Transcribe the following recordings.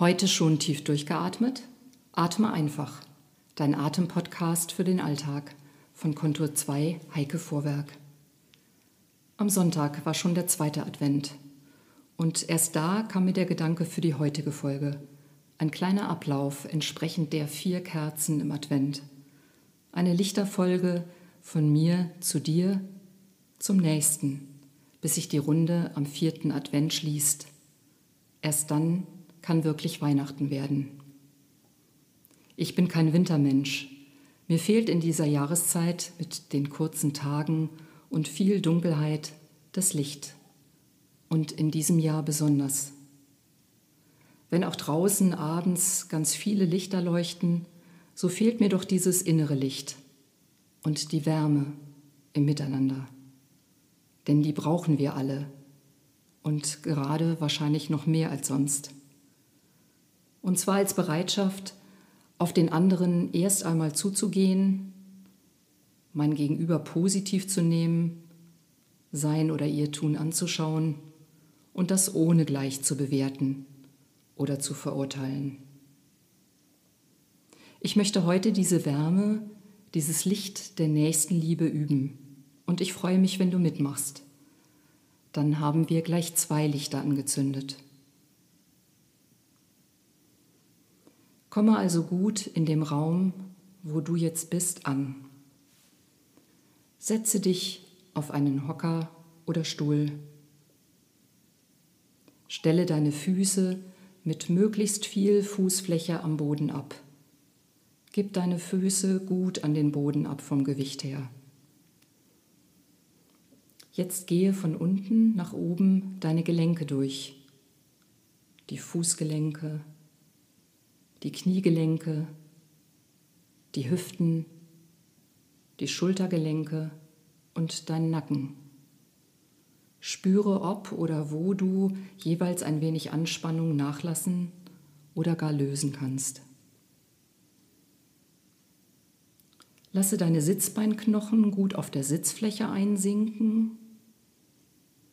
Heute schon tief durchgeatmet? Atme einfach. Dein Atempodcast für den Alltag von Kontur 2 Heike Vorwerk. Am Sonntag war schon der zweite Advent. Und erst da kam mir der Gedanke für die heutige Folge. Ein kleiner Ablauf entsprechend der vier Kerzen im Advent. Eine Lichterfolge von mir zu dir zum nächsten, bis sich die Runde am vierten Advent schließt. Erst dann kann wirklich Weihnachten werden. Ich bin kein Wintermensch. Mir fehlt in dieser Jahreszeit mit den kurzen Tagen und viel Dunkelheit das Licht. Und in diesem Jahr besonders. Wenn auch draußen abends ganz viele Lichter leuchten, so fehlt mir doch dieses innere Licht und die Wärme im Miteinander. Denn die brauchen wir alle und gerade wahrscheinlich noch mehr als sonst. Und zwar als Bereitschaft, auf den anderen erst einmal zuzugehen, mein Gegenüber positiv zu nehmen, sein oder ihr Tun anzuschauen und das ohne gleich zu bewerten oder zu verurteilen. Ich möchte heute diese Wärme, dieses Licht der Nächstenliebe üben und ich freue mich, wenn du mitmachst. Dann haben wir gleich zwei Lichter angezündet. Komme also gut in dem Raum, wo du jetzt bist, an. Setze dich auf einen Hocker oder Stuhl. Stelle deine Füße mit möglichst viel Fußfläche am Boden ab. Gib deine Füße gut an den Boden ab vom Gewicht her. Jetzt gehe von unten nach oben deine Gelenke durch. Die Fußgelenke, die Kniegelenke, die Hüften, die Schultergelenke und deinen Nacken. Spüre, ob oder wo du jeweils ein wenig Anspannung nachlassen oder gar lösen kannst. Lasse deine Sitzbeinknochen gut auf der Sitzfläche einsinken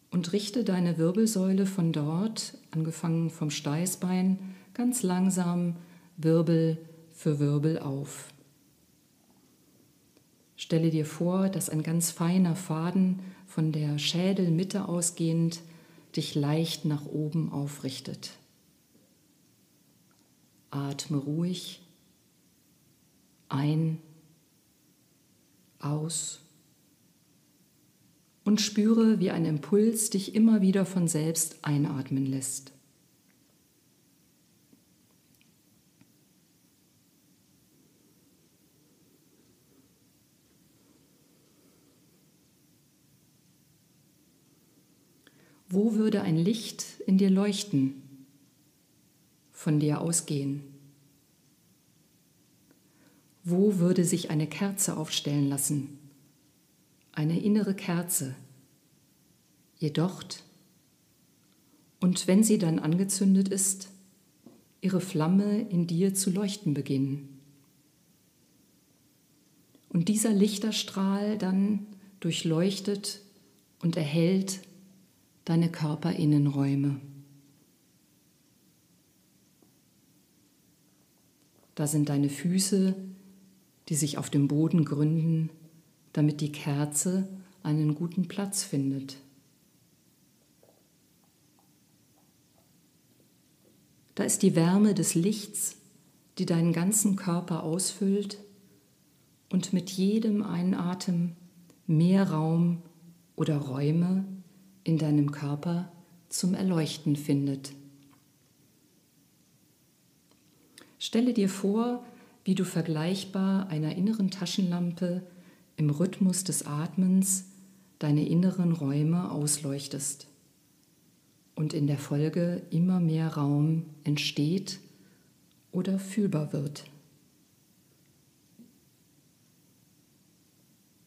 und richte deine Wirbelsäule von dort, angefangen vom Steißbein, ganz langsam Wirbel für Wirbel auf. Stelle dir vor, dass ein ganz feiner Faden von der Schädelmitte ausgehend dich leicht nach oben aufrichtet. Atme ruhig ein, aus und spüre, wie ein Impuls dich immer wieder von selbst einatmen lässt. Wo würde ein Licht in dir leuchten, von dir ausgehen? Wo würde sich eine Kerze aufstellen lassen? Eine innere Kerze. Ihr docht und wenn sie dann angezündet ist, ihre Flamme in dir zu leuchten beginnen. Und dieser Lichterstrahl dann durchleuchtet und erhellt deine Körperinnenräume. Da sind deine Füße, die sich auf dem Boden gründen, damit die Kerze einen guten Platz findet. Da ist die Wärme des Lichts, die deinen ganzen Körper ausfüllt und mit jedem Einatmen mehr Raum oder Räume in deinem Körper zum Erleuchten findet. Stelle dir vor, wie du vergleichbar einer inneren Taschenlampe im Rhythmus des Atmens deine inneren Räume ausleuchtest und in der Folge immer mehr Raum entsteht oder fühlbar wird.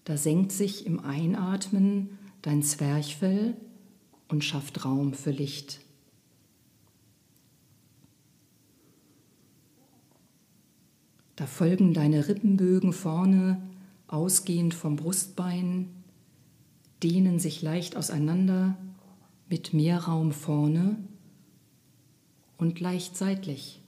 Da senkt sich im Einatmen dein Zwerchfell und schafft Raum für Licht. Da folgen deine Rippenbögen vorne, ausgehend vom Brustbein, dehnen sich leicht auseinander mit mehr Raum vorne und leicht seitlich.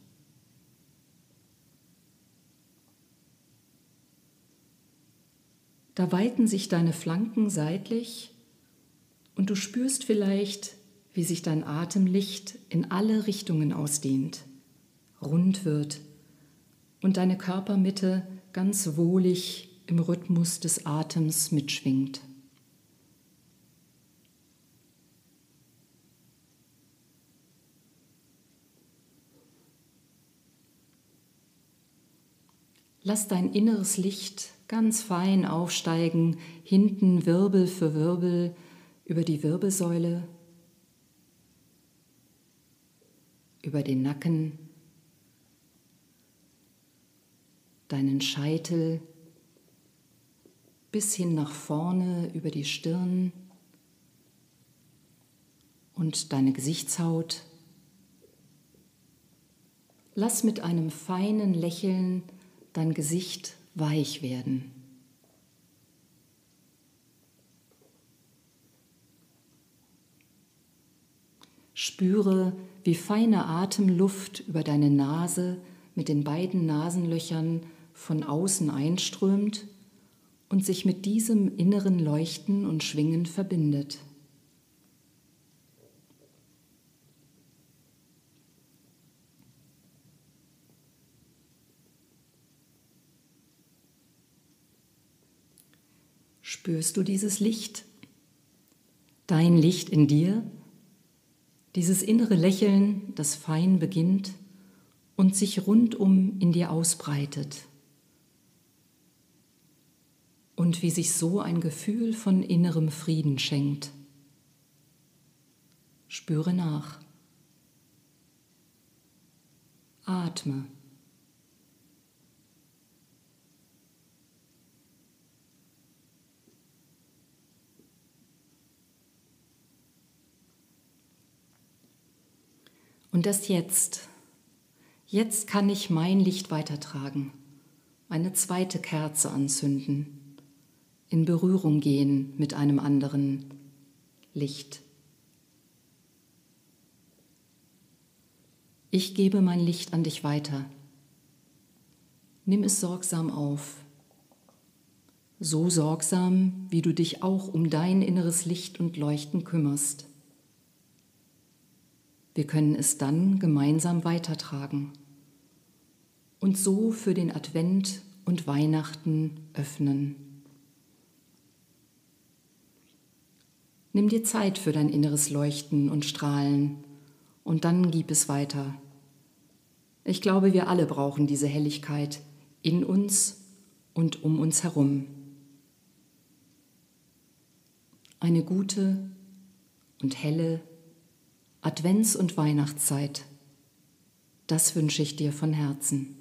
Da weiten sich deine Flanken seitlich und du spürst vielleicht, wie sich dein Atemlicht in alle Richtungen ausdehnt, rund wird und deine Körpermitte ganz wohlig im Rhythmus des Atems mitschwingt. Lass dein inneres Licht ganz fein aufsteigen, hinten Wirbel für Wirbel über die Wirbelsäule, über den Nacken, deinen Scheitel bis hin nach vorne über die Stirn und deine Gesichtshaut. Lass mit einem feinen Lächeln dein Gesicht weich werden. Spüre, wie feine Atemluft über deine Nase mit den beiden Nasenlöchern von außen einströmt und sich mit diesem inneren Leuchten und Schwingen verbindet. Spürst du dieses Licht? Dein Licht in dir? Dieses innere Lächeln, das fein beginnt und sich rundum in dir ausbreitet. Und wie sich so ein Gefühl von innerem Frieden schenkt. Spüre nach. Atme. Und das jetzt. Jetzt kann ich mein Licht weitertragen, eine zweite Kerze anzünden, in Berührung gehen mit einem anderen Licht. Ich gebe mein Licht an dich weiter. Nimm es sorgsam auf. So sorgsam, wie du dich auch um dein inneres Licht und Leuchten kümmerst. Wir können es dann gemeinsam weitertragen und so für den Advent und Weihnachten öffnen. Nimm dir Zeit für dein inneres Leuchten und Strahlen und dann gib es weiter. Ich glaube, wir alle brauchen diese Helligkeit in uns und um uns herum. Eine gute und helle Advents- und Weihnachtszeit. Das wünsche ich dir von Herzen.